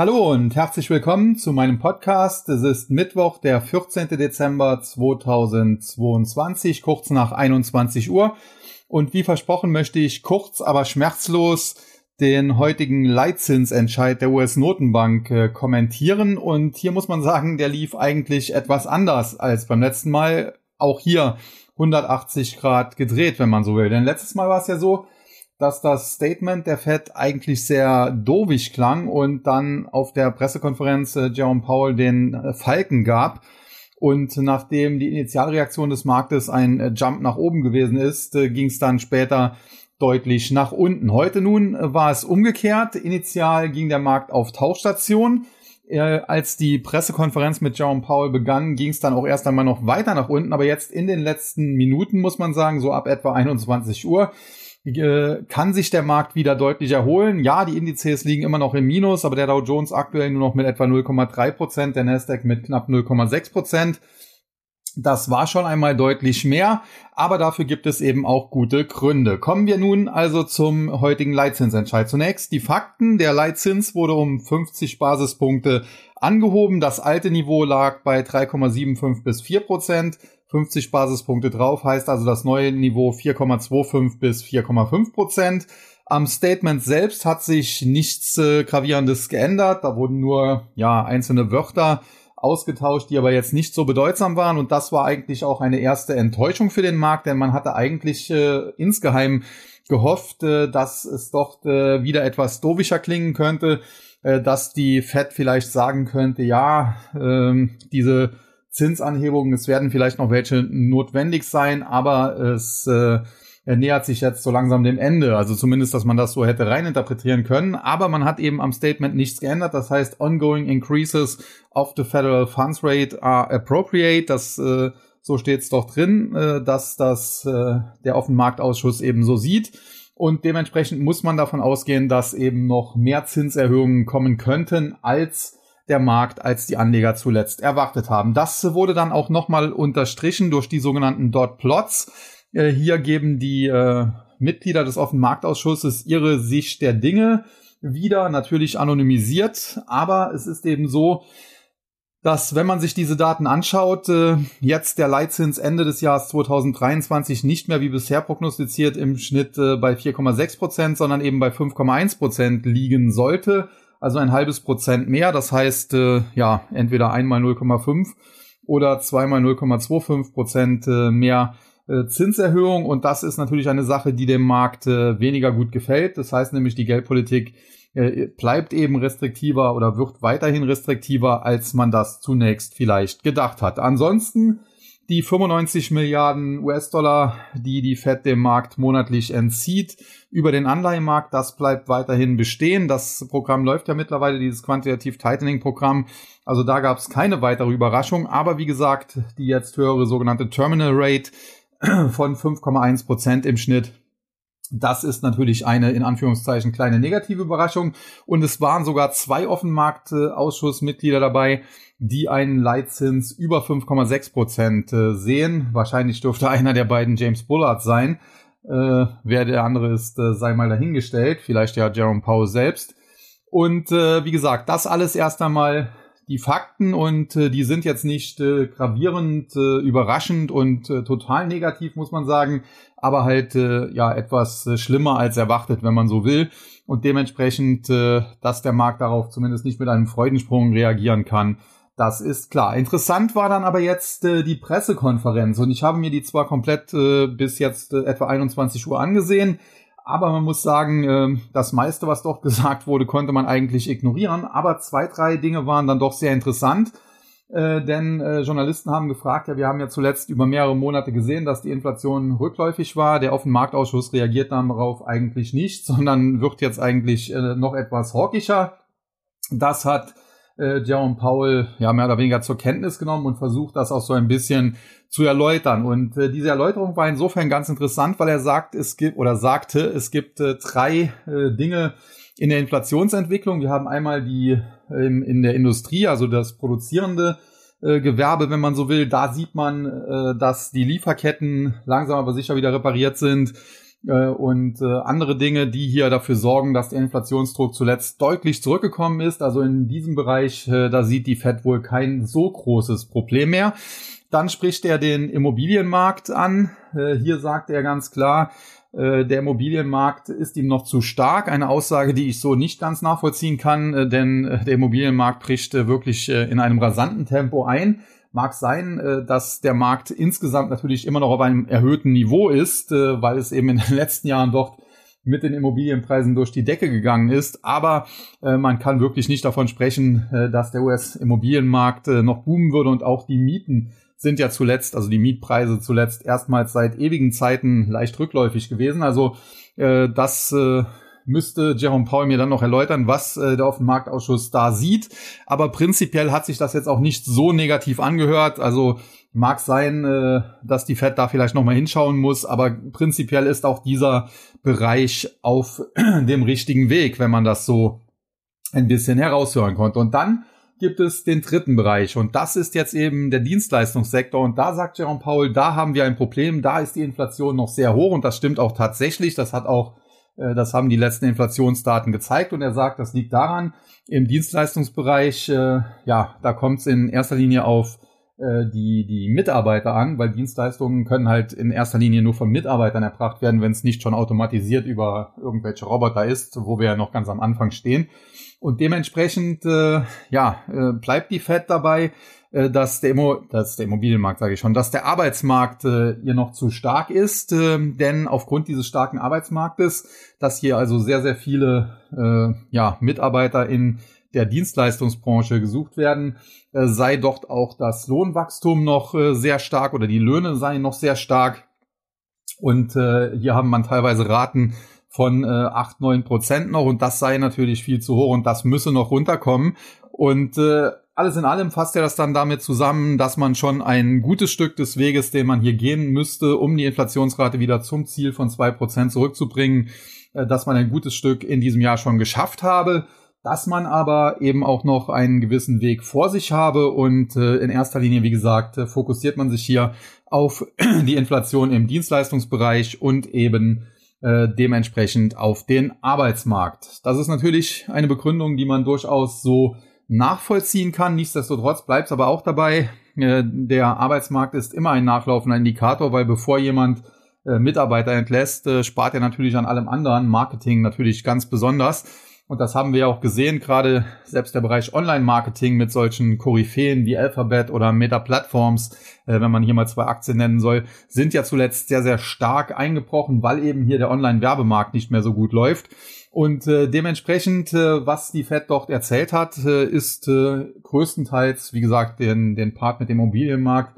Hallo und herzlich willkommen zu meinem Podcast. Es ist Mittwoch, der 14. Dezember 2022, kurz nach 21 Uhr. Und wie versprochen möchte ich kurz, aber schmerzlos den heutigen Leitzinsentscheid der US-Notenbank äh, kommentieren. Und hier muss man sagen, der lief eigentlich etwas anders als beim letzten Mal. Auch hier 180 Grad gedreht, wenn man so will. Denn letztes Mal war es ja so, dass das Statement der Fed eigentlich sehr dovig klang und dann auf der Pressekonferenz äh, Jerome Powell den äh, Falken gab. Und nachdem die Initialreaktion des Marktes ein äh, Jump nach oben gewesen ist, äh, ging es dann später deutlich nach unten. Heute nun äh, war es umgekehrt. Initial ging der Markt auf Tauchstation. Äh, als die Pressekonferenz mit Jerome Powell begann, ging es dann auch erst einmal noch weiter nach unten. Aber jetzt in den letzten Minuten, muss man sagen, so ab etwa 21 Uhr, äh, kann sich der Markt wieder deutlich erholen. Ja, die Indizes liegen immer noch im Minus, aber der Dow Jones aktuell nur noch mit etwa 0,3 Prozent, der Nasdaq mit knapp 0,6 Prozent. Das war schon einmal deutlich mehr, aber dafür gibt es eben auch gute Gründe. Kommen wir nun also zum heutigen Leitzinsentscheid. Zunächst die Fakten. Der Leitzins wurde um 50 Basispunkte angehoben. Das alte Niveau lag bei 3,75 bis 4 Prozent. 50 Basispunkte drauf, heißt also das neue Niveau 4,25 bis 4,5 Prozent. Am Statement selbst hat sich nichts äh, gravierendes geändert. Da wurden nur ja einzelne Wörter ausgetauscht, die aber jetzt nicht so bedeutsam waren. Und das war eigentlich auch eine erste Enttäuschung für den Markt, denn man hatte eigentlich äh, insgeheim gehofft, äh, dass es doch äh, wieder etwas dovischer klingen könnte, äh, dass die Fed vielleicht sagen könnte, ja, ähm, diese Zinsanhebungen. Es werden vielleicht noch welche notwendig sein, aber es äh, er nähert sich jetzt so langsam dem Ende. Also zumindest, dass man das so hätte reininterpretieren können. Aber man hat eben am Statement nichts geändert. Das heißt, ongoing increases of the federal funds rate are appropriate. Das äh, so steht es doch drin, äh, dass das äh, der Offenmarktausschuss eben so sieht. Und dementsprechend muss man davon ausgehen, dass eben noch mehr Zinserhöhungen kommen könnten als der Markt als die Anleger zuletzt erwartet haben. Das wurde dann auch nochmal unterstrichen durch die sogenannten Dot Plots. Äh, hier geben die äh, Mitglieder des offenen Marktausschusses ihre Sicht der Dinge wieder, natürlich anonymisiert, aber es ist eben so, dass wenn man sich diese Daten anschaut, äh, jetzt der Leitzins Ende des Jahres 2023 nicht mehr wie bisher prognostiziert im Schnitt äh, bei 4,6 Prozent, sondern eben bei 5,1 Prozent liegen sollte also ein halbes Prozent mehr. Das heißt, äh, ja, entweder einmal 0,5 oder zweimal 0,25 Prozent äh, mehr Zinserhöhung. Und das ist natürlich eine Sache, die dem Markt äh, weniger gut gefällt. Das heißt nämlich, die Geldpolitik äh, bleibt eben restriktiver oder wird weiterhin restriktiver, als man das zunächst vielleicht gedacht hat. Ansonsten die 95 Milliarden US-Dollar, die die Fed dem Markt monatlich entzieht über den Anleihenmarkt, das bleibt weiterhin bestehen. Das Programm läuft ja mittlerweile, dieses Quantitative Tightening Programm. Also da gab es keine weitere Überraschung. Aber wie gesagt, die jetzt höhere sogenannte Terminal Rate von 5,1 Prozent im Schnitt das ist natürlich eine in Anführungszeichen kleine negative Überraschung. Und es waren sogar zwei Offenmarktausschussmitglieder dabei, die einen Leitzins über 5,6 Prozent äh, sehen. Wahrscheinlich dürfte einer der beiden James Bullard sein. Äh, wer der andere ist, äh, sei mal dahingestellt. Vielleicht ja Jerome Powell selbst. Und äh, wie gesagt, das alles erst einmal die Fakten und äh, die sind jetzt nicht äh, gravierend, äh, überraschend und äh, total negativ, muss man sagen, aber halt äh, ja etwas äh, schlimmer als erwartet, wenn man so will. Und dementsprechend, äh, dass der Markt darauf zumindest nicht mit einem Freudensprung reagieren kann, das ist klar. Interessant war dann aber jetzt äh, die Pressekonferenz und ich habe mir die zwar komplett äh, bis jetzt äh, etwa 21 Uhr angesehen, aber man muss sagen, ähm, das meiste, was dort gesagt wurde, konnte man eigentlich ignorieren. Aber zwei, drei Dinge waren dann doch sehr interessant. Äh, denn äh, Journalisten haben gefragt, ja, wir haben ja zuletzt über mehrere Monate gesehen, dass die Inflation rückläufig war. Der Offenmarktausschuss reagiert darauf eigentlich nicht, sondern wird jetzt eigentlich äh, noch etwas hawkischer. Das hat äh, Jerome Powell ja mehr oder weniger zur Kenntnis genommen und versucht, das auch so ein bisschen zu erläutern. Und äh, diese Erläuterung war insofern ganz interessant, weil er sagt, es gibt oder sagte, es gibt äh, drei äh, Dinge in der Inflationsentwicklung. Wir haben einmal die ähm, in der Industrie, also das produzierende äh, Gewerbe, wenn man so will. Da sieht man, äh, dass die Lieferketten langsam aber sicher wieder repariert sind. Äh, und äh, andere Dinge, die hier dafür sorgen, dass der Inflationsdruck zuletzt deutlich zurückgekommen ist. Also in diesem Bereich, äh, da sieht die Fed wohl kein so großes Problem mehr. Dann spricht er den Immobilienmarkt an. Äh, hier sagt er ganz klar, äh, der Immobilienmarkt ist ihm noch zu stark. Eine Aussage, die ich so nicht ganz nachvollziehen kann, äh, denn der Immobilienmarkt bricht wirklich in einem rasanten Tempo ein. Mag sein, dass der Markt insgesamt natürlich immer noch auf einem erhöhten Niveau ist, weil es eben in den letzten Jahren dort mit den Immobilienpreisen durch die Decke gegangen ist. Aber man kann wirklich nicht davon sprechen, dass der US-Immobilienmarkt noch boomen würde und auch die Mieten sind ja zuletzt, also die Mietpreise zuletzt erstmals seit ewigen Zeiten leicht rückläufig gewesen. Also äh, das äh, müsste Jerome Paul mir dann noch erläutern, was äh, der Offenmarktausschuss da sieht. Aber prinzipiell hat sich das jetzt auch nicht so negativ angehört. Also mag sein, äh, dass die Fed da vielleicht noch mal hinschauen muss, aber prinzipiell ist auch dieser Bereich auf dem richtigen Weg, wenn man das so ein bisschen heraushören konnte. Und dann gibt es den dritten Bereich und das ist jetzt eben der Dienstleistungssektor und da sagt Jerome Paul, da haben wir ein Problem, da ist die Inflation noch sehr hoch und das stimmt auch tatsächlich, das hat auch das haben die letzten Inflationsdaten gezeigt und er sagt, das liegt daran, im Dienstleistungsbereich, äh, ja, da kommt es in erster Linie auf äh, die, die Mitarbeiter an, weil Dienstleistungen können halt in erster Linie nur von Mitarbeitern erbracht werden, wenn es nicht schon automatisiert über irgendwelche Roboter ist, wo wir ja noch ganz am Anfang stehen. Und dementsprechend, äh, ja, äh, bleibt die Fed dabei, äh, dass der, Immo dass der Immobilienmarkt, sage ich schon, dass der Arbeitsmarkt äh, hier noch zu stark ist, äh, denn aufgrund dieses starken Arbeitsmarktes, dass hier also sehr, sehr viele äh, ja, Mitarbeiter in der Dienstleistungsbranche gesucht werden, äh, sei dort auch das Lohnwachstum noch äh, sehr stark oder die Löhne seien noch sehr stark. Und äh, hier haben man teilweise Raten von äh, 8, 9 Prozent noch und das sei natürlich viel zu hoch und das müsse noch runterkommen. Und äh, alles in allem fasst er das dann damit zusammen, dass man schon ein gutes Stück des Weges, den man hier gehen müsste, um die Inflationsrate wieder zum Ziel von zwei Prozent zurückzubringen, dass man ein gutes Stück in diesem Jahr schon geschafft habe, dass man aber eben auch noch einen gewissen Weg vor sich habe und äh, in erster Linie, wie gesagt, äh, fokussiert man sich hier auf die Inflation im Dienstleistungsbereich und eben äh, dementsprechend auf den Arbeitsmarkt. Das ist natürlich eine Begründung, die man durchaus so nachvollziehen kann. Nichtsdestotrotz bleibt es aber auch dabei, äh, der Arbeitsmarkt ist immer ein nachlaufender Indikator, weil bevor jemand äh, Mitarbeiter entlässt, äh, spart er natürlich an allem anderen, Marketing natürlich ganz besonders. Und das haben wir auch gesehen, gerade selbst der Bereich Online-Marketing mit solchen Koryphäen wie Alphabet oder Meta-Plattforms, äh, wenn man hier mal zwei Aktien nennen soll, sind ja zuletzt sehr, sehr stark eingebrochen, weil eben hier der Online-Werbemarkt nicht mehr so gut läuft. Und äh, dementsprechend, äh, was die Fed dort erzählt hat, äh, ist äh, größtenteils, wie gesagt, den, den Part mit dem Immobilienmarkt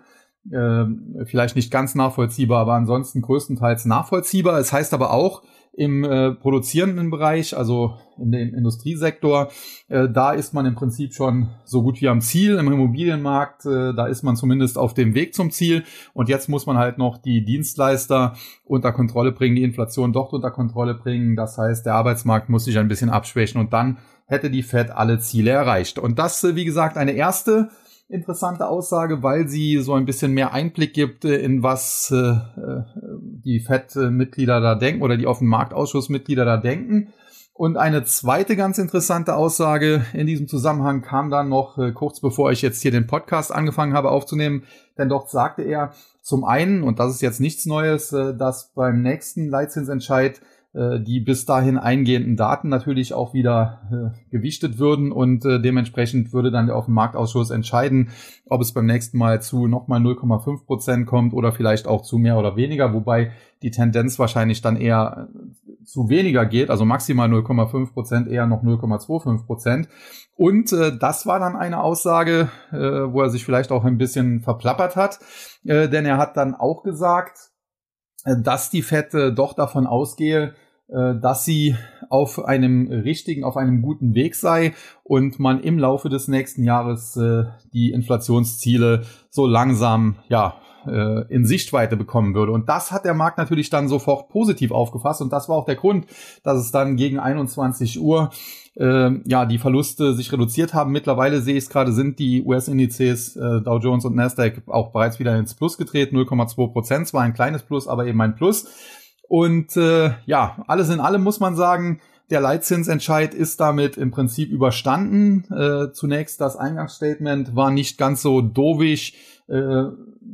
äh, vielleicht nicht ganz nachvollziehbar, aber ansonsten größtenteils nachvollziehbar. Es heißt aber auch, im äh, produzierenden Bereich, also in dem Industriesektor, äh, da ist man im Prinzip schon so gut wie am Ziel. Im Immobilienmarkt, äh, da ist man zumindest auf dem Weg zum Ziel. Und jetzt muss man halt noch die Dienstleister unter Kontrolle bringen, die Inflation dort unter Kontrolle bringen. Das heißt, der Arbeitsmarkt muss sich ein bisschen abschwächen und dann hätte die Fed alle Ziele erreicht. Und das, äh, wie gesagt, eine erste interessante Aussage, weil sie so ein bisschen mehr Einblick gibt äh, in was äh, äh die FED-Mitglieder da denken oder die Offenmarktausschussmitglieder da denken. Und eine zweite ganz interessante Aussage in diesem Zusammenhang kam dann noch äh, kurz bevor ich jetzt hier den Podcast angefangen habe aufzunehmen, denn dort sagte er zum einen, und das ist jetzt nichts Neues, äh, dass beim nächsten Leitzinsentscheid die bis dahin eingehenden Daten natürlich auch wieder äh, gewichtet würden und äh, dementsprechend würde dann der Offenmarktausschuss entscheiden, ob es beim nächsten Mal zu nochmal 0,5 Prozent kommt oder vielleicht auch zu mehr oder weniger, wobei die Tendenz wahrscheinlich dann eher äh, zu weniger geht, also maximal 0,5 Prozent, eher noch 0,25 Prozent. Und äh, das war dann eine Aussage, äh, wo er sich vielleicht auch ein bisschen verplappert hat, äh, denn er hat dann auch gesagt, äh, dass die Fed äh, doch davon ausgehe, äh, dass sie auf einem richtigen, auf einem guten Weg sei und man im Laufe des nächsten Jahres die Inflationsziele so langsam, ja, in Sichtweite bekommen würde. Und das hat der Markt natürlich dann sofort positiv aufgefasst und das war auch der Grund, dass es dann gegen 21 Uhr äh, ja die Verluste sich reduziert haben. Mittlerweile sehe ich es gerade, sind die US-Indizes äh, Dow Jones und Nasdaq auch bereits wieder ins Plus getreten, 0,2 Prozent, zwar ein kleines Plus, aber eben ein Plus. Und äh, ja, alles in allem muss man sagen, der Leitzinsentscheid ist damit im Prinzip überstanden. Äh, zunächst das Eingangsstatement war nicht ganz so dovisch, äh,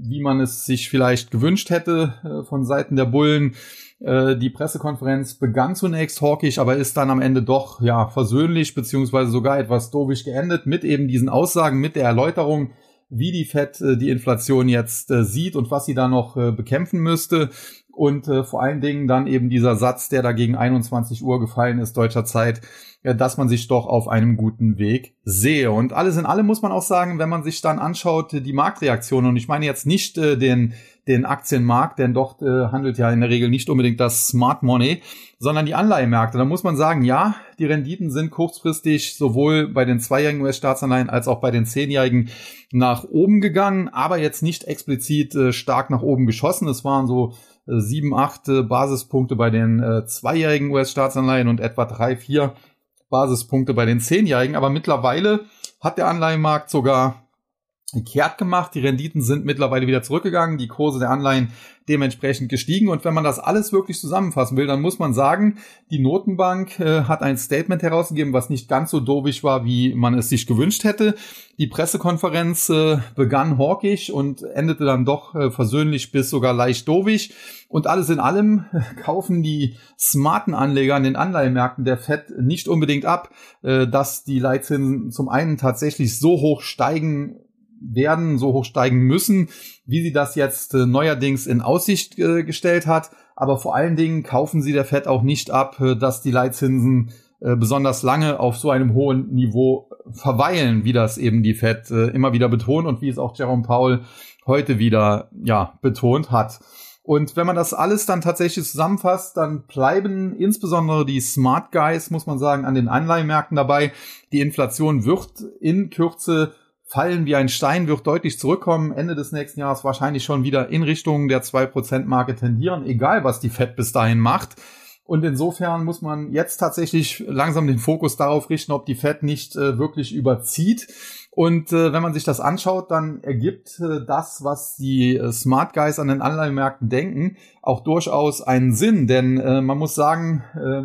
wie man es sich vielleicht gewünscht hätte äh, von Seiten der Bullen. Äh, die Pressekonferenz begann zunächst hawkisch, aber ist dann am Ende doch ja versöhnlich beziehungsweise sogar etwas dovisch geendet mit eben diesen Aussagen, mit der Erläuterung, wie die Fed äh, die Inflation jetzt äh, sieht und was sie da noch äh, bekämpfen müsste. Und äh, vor allen Dingen dann eben dieser Satz, der da gegen 21 Uhr gefallen ist, deutscher Zeit, dass man sich doch auf einem guten Weg sehe. Und alles in allem muss man auch sagen, wenn man sich dann anschaut, die Marktreaktion, und ich meine jetzt nicht äh, den, den Aktienmarkt, denn dort äh, handelt ja in der Regel nicht unbedingt das Smart Money, sondern die Anleihemärkte. Da muss man sagen, ja, die Renditen sind kurzfristig sowohl bei den zweijährigen US-Staatsanleihen als auch bei den zehnjährigen nach oben gegangen, aber jetzt nicht explizit äh, stark nach oben geschossen. Es waren so sieben, acht Basispunkte bei den äh, zweijährigen US-Staatsanleihen und etwa drei, vier Basispunkte bei den zehnjährigen. Aber mittlerweile hat der Anleihenmarkt sogar kehrt gemacht. Die Renditen sind mittlerweile wieder zurückgegangen, die Kurse der Anleihen dementsprechend gestiegen. Und wenn man das alles wirklich zusammenfassen will, dann muss man sagen, die Notenbank äh, hat ein Statement herausgegeben, was nicht ganz so dovisch war, wie man es sich gewünscht hätte. Die Pressekonferenz äh, begann hawkisch und endete dann doch äh, versöhnlich bis sogar leicht dovisch. Und alles in allem äh, kaufen die smarten Anleger an den Anleihenmärkten der FED nicht unbedingt ab, äh, dass die Leitzinsen zum einen tatsächlich so hoch steigen werden, so hoch steigen müssen, wie sie das jetzt äh, neuerdings in Aussicht äh, gestellt hat. Aber vor allen Dingen kaufen sie der Fed auch nicht ab, äh, dass die Leitzinsen äh, besonders lange auf so einem hohen Niveau verweilen, wie das eben die Fed äh, immer wieder betont und wie es auch Jerome Powell heute wieder ja betont hat. Und wenn man das alles dann tatsächlich zusammenfasst, dann bleiben insbesondere die Smart Guys, muss man sagen, an den Anleihenmärkten dabei. Die Inflation wird in Kürze fallen wie ein Stein, wird deutlich zurückkommen. Ende des nächsten Jahres wahrscheinlich schon wieder in Richtung der 2%-Marke tendieren, egal was die Fed bis dahin macht. Und insofern muss man jetzt tatsächlich langsam den Fokus darauf richten, ob die Fed nicht äh, wirklich überzieht. Und äh, wenn man sich das anschaut, dann ergibt äh, das, was die äh, Smart Guys an den Anleihenmärkten denken, auch durchaus einen Sinn. Denn äh, man muss sagen, äh,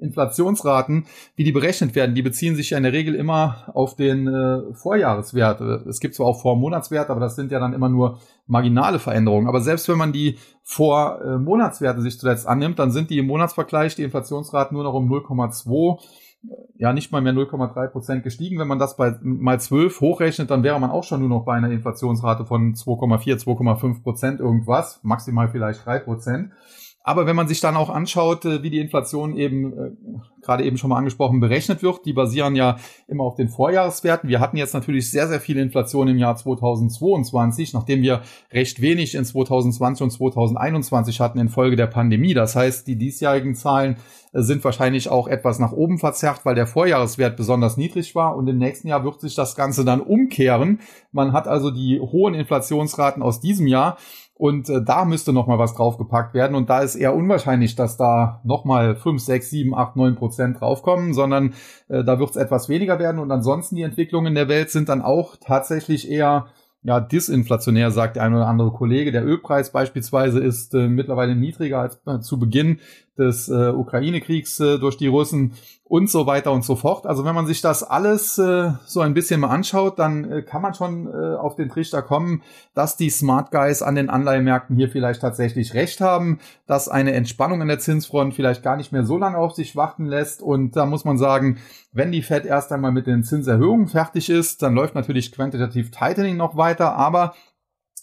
Inflationsraten, wie die berechnet werden, die beziehen sich ja in der Regel immer auf den äh, Vorjahreswert. Es gibt zwar auch Vormonatswerte, aber das sind ja dann immer nur marginale Veränderungen. Aber selbst wenn man die Vormonatswerte sich zuletzt annimmt, dann sind die im Monatsvergleich die Inflationsraten nur noch um 0,2 ja nicht mal mehr 0,3 Prozent gestiegen. Wenn man das bei mal 12 hochrechnet, dann wäre man auch schon nur noch bei einer Inflationsrate von 2,4, 2,5 Prozent irgendwas, maximal vielleicht 3 Prozent. Aber wenn man sich dann auch anschaut, äh, wie die Inflation eben, äh, gerade eben schon mal angesprochen, berechnet wird, die basieren ja immer auf den Vorjahreswerten. Wir hatten jetzt natürlich sehr, sehr viel Inflation im Jahr 2022, nachdem wir recht wenig in 2020 und 2021 hatten infolge der Pandemie. Das heißt, die diesjährigen Zahlen äh, sind wahrscheinlich auch etwas nach oben verzerrt, weil der Vorjahreswert besonders niedrig war. Und im nächsten Jahr wird sich das Ganze dann umkehren. Man hat also die hohen Inflationsraten aus diesem Jahr und äh, da müsste noch mal was draufgepackt werden. Und da ist eher unwahrscheinlich, dass da noch mal 5, 6, 7, 8, 9 Prozent draufkommen, sondern äh, da wird es etwas weniger werden. Und ansonsten die Entwicklungen der Welt sind dann auch tatsächlich eher ja, disinflationär, sagt der ein oder andere Kollege. Der Ölpreis beispielsweise ist äh, mittlerweile niedriger als äh, zu Beginn des äh, Ukraine-Kriegs äh, durch die Russen und so weiter und so fort. Also wenn man sich das alles äh, so ein bisschen mal anschaut, dann äh, kann man schon äh, auf den Trichter kommen, dass die Smart Guys an den Anleihemärkten hier vielleicht tatsächlich recht haben, dass eine Entspannung an der Zinsfront vielleicht gar nicht mehr so lange auf sich warten lässt. Und da muss man sagen, wenn die Fed erst einmal mit den Zinserhöhungen fertig ist, dann läuft natürlich Quantitative Tightening noch weiter, aber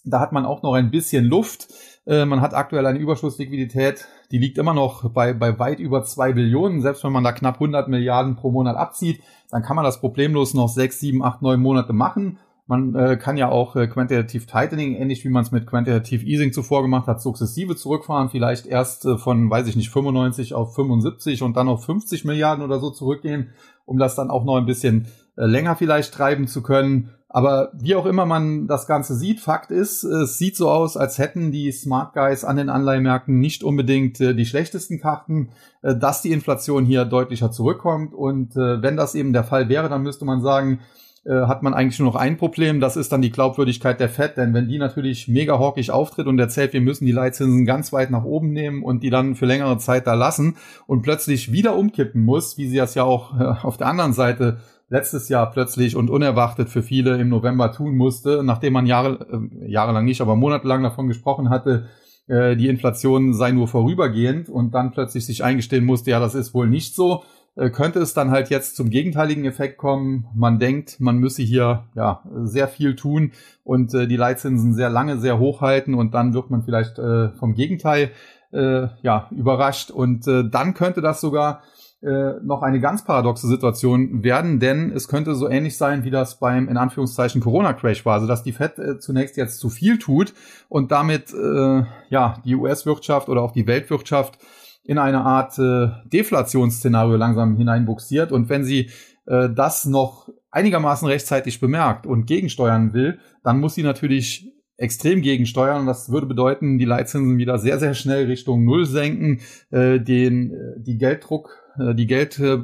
da hat man auch noch ein bisschen Luft. Äh, man hat aktuell eine Überschussliquidität, die liegt immer noch bei, bei weit über zwei Billionen. Selbst wenn man da knapp 100 Milliarden pro Monat abzieht, dann kann man das problemlos noch sechs, sieben, acht, neun Monate machen. Man äh, kann ja auch äh, Quantitative Tightening, ähnlich wie man es mit Quantitative Easing zuvor gemacht hat, sukzessive zurückfahren. Vielleicht erst äh, von, weiß ich nicht, 95 auf 75 und dann auf 50 Milliarden oder so zurückgehen, um das dann auch noch ein bisschen länger vielleicht treiben zu können. Aber wie auch immer man das Ganze sieht, Fakt ist, es sieht so aus, als hätten die Smart Guys an den Anleihmärkten nicht unbedingt äh, die schlechtesten Karten, äh, dass die Inflation hier deutlicher zurückkommt. Und äh, wenn das eben der Fall wäre, dann müsste man sagen, äh, hat man eigentlich nur noch ein Problem, das ist dann die Glaubwürdigkeit der Fed, denn wenn die natürlich mega hawkig auftritt und erzählt, wir müssen die Leitzinsen ganz weit nach oben nehmen und die dann für längere Zeit da lassen und plötzlich wieder umkippen muss, wie sie das ja auch äh, auf der anderen Seite letztes Jahr plötzlich und unerwartet für viele im November tun musste, nachdem man Jahre, äh, jahrelang nicht, aber monatelang davon gesprochen hatte, äh, die Inflation sei nur vorübergehend und dann plötzlich sich eingestehen musste, ja, das ist wohl nicht so äh, könnte es dann halt jetzt zum gegenteiligen Effekt kommen. Man denkt, man müsse hier ja sehr viel tun und äh, die Leitzinsen sehr lange sehr hoch halten und dann wird man vielleicht äh, vom Gegenteil äh, ja überrascht und äh, dann könnte das sogar äh, noch eine ganz paradoxe Situation werden, denn es könnte so ähnlich sein, wie das beim in Anführungszeichen Corona-Crash war, also dass die Fed äh, zunächst jetzt zu viel tut und damit äh, ja die US-Wirtschaft oder auch die Weltwirtschaft in eine Art äh, Deflationsszenario langsam hineinbuxiert. Und wenn sie äh, das noch einigermaßen rechtzeitig bemerkt und gegensteuern will, dann muss sie natürlich extrem gegensteuern. Und das würde bedeuten, die Leitzinsen wieder sehr, sehr schnell Richtung Null senken, äh, den, die Gelddruck, die Geld, äh,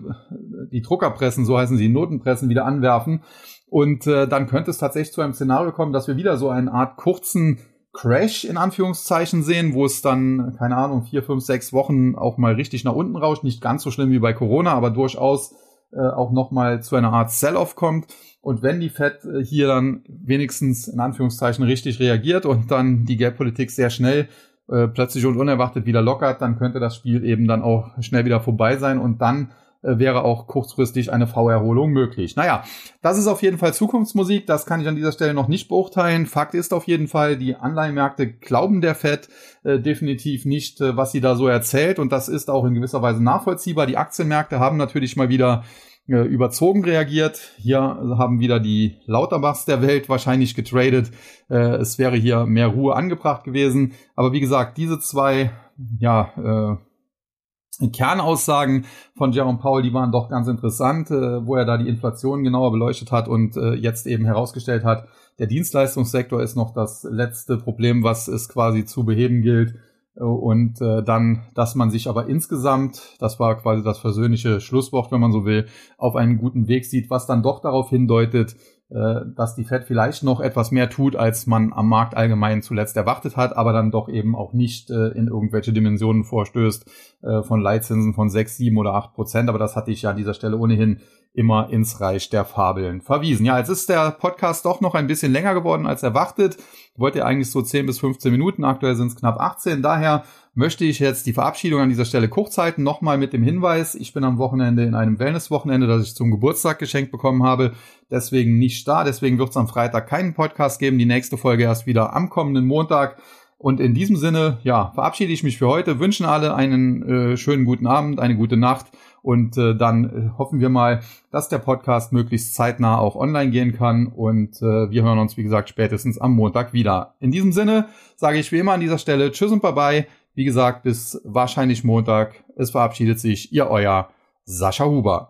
die Druckerpressen, so heißen sie, Notenpressen wieder anwerfen. Und äh, dann könnte es tatsächlich zu einem Szenario kommen, dass wir wieder so eine Art kurzen Crash in Anführungszeichen sehen, wo es dann, keine Ahnung, vier, fünf, sechs Wochen auch mal richtig nach unten rauscht. Nicht ganz so schlimm wie bei Corona, aber durchaus äh, auch nochmal zu einer Art Sell-off kommt. Und wenn die Fed äh, hier dann wenigstens in Anführungszeichen richtig reagiert und dann die Geldpolitik sehr schnell äh, plötzlich und unerwartet wieder lockert, dann könnte das Spiel eben dann auch schnell wieder vorbei sein und dann äh, wäre auch kurzfristig eine V-Erholung möglich. Naja, das ist auf jeden Fall Zukunftsmusik, das kann ich an dieser Stelle noch nicht beurteilen. Fakt ist auf jeden Fall, die Anleihenmärkte glauben der FED äh, definitiv nicht, äh, was sie da so erzählt und das ist auch in gewisser Weise nachvollziehbar. Die Aktienmärkte haben natürlich mal wieder äh, überzogen reagiert. Hier haben wieder die Lauterbachs der Welt wahrscheinlich getradet. Äh, es wäre hier mehr Ruhe angebracht gewesen. Aber wie gesagt, diese zwei, ja, äh, Kernaussagen von Jerome Powell, die waren doch ganz interessant, äh, wo er da die Inflation genauer beleuchtet hat und äh, jetzt eben herausgestellt hat, der Dienstleistungssektor ist noch das letzte Problem, was es quasi zu beheben gilt. Und äh, dann, dass man sich aber insgesamt, das war quasi das versöhnliche Schlusswort, wenn man so will, auf einem guten Weg sieht, was dann doch darauf hindeutet, äh, dass die Fed vielleicht noch etwas mehr tut, als man am Markt allgemein zuletzt erwartet hat, aber dann doch eben auch nicht äh, in irgendwelche Dimensionen vorstößt äh, von Leitzinsen von 6, 7 oder 8 Prozent. Aber das hatte ich ja an dieser Stelle ohnehin immer ins Reich der Fabeln verwiesen. Ja, jetzt ist der Podcast doch noch ein bisschen länger geworden als erwartet. Wollt ihr eigentlich so 10 bis 15 Minuten, aktuell sind es knapp 18. Daher möchte ich jetzt die Verabschiedung an dieser Stelle kurz halten. Nochmal mit dem Hinweis, ich bin am Wochenende in einem Wellness-Wochenende, das ich zum Geburtstag geschenkt bekommen habe. Deswegen nicht da. Deswegen wird es am Freitag keinen Podcast geben. Die nächste Folge erst wieder am kommenden Montag. Und in diesem Sinne, ja, verabschiede ich mich für heute, wünschen alle einen äh, schönen guten Abend, eine gute Nacht und äh, dann äh, hoffen wir mal, dass der Podcast möglichst zeitnah auch online gehen kann und äh, wir hören uns, wie gesagt, spätestens am Montag wieder. In diesem Sinne sage ich wie immer an dieser Stelle Tschüss und Bye-bye. Wie gesagt, bis wahrscheinlich Montag. Es verabschiedet sich Ihr Euer Sascha Huber.